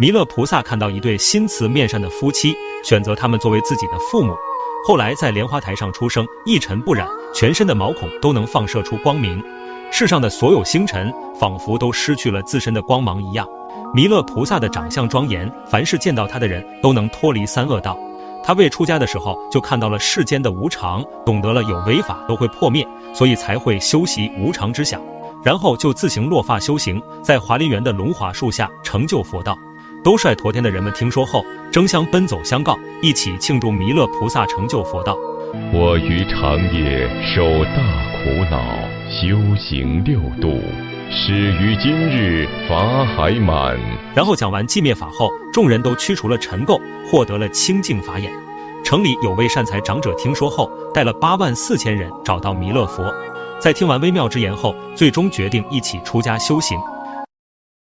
弥勒菩萨看到一对心慈面善的夫妻，选择他们作为自己的父母。后来在莲花台上出生，一尘不染，全身的毛孔都能放射出光明。世上的所有星辰仿佛都失去了自身的光芒一样。弥勒菩萨的长相庄严，凡是见到他的人都能脱离三恶道。他未出家的时候就看到了世间的无常，懂得了有为法都会破灭，所以才会修习无常之想，然后就自行落发修行，在华林园的龙华树下成就佛道。兜率陀天的人们听说后，争相奔走相告，一起庆祝弥勒菩萨成就佛道。我于长夜受大苦恼，修行六度，始于今日法海满。然后讲完寂灭法后，众人都驱除了尘垢，获得了清净法眼。城里有位善财长者听说后，带了八万四千人找到弥勒佛，在听完微妙之言后，最终决定一起出家修行。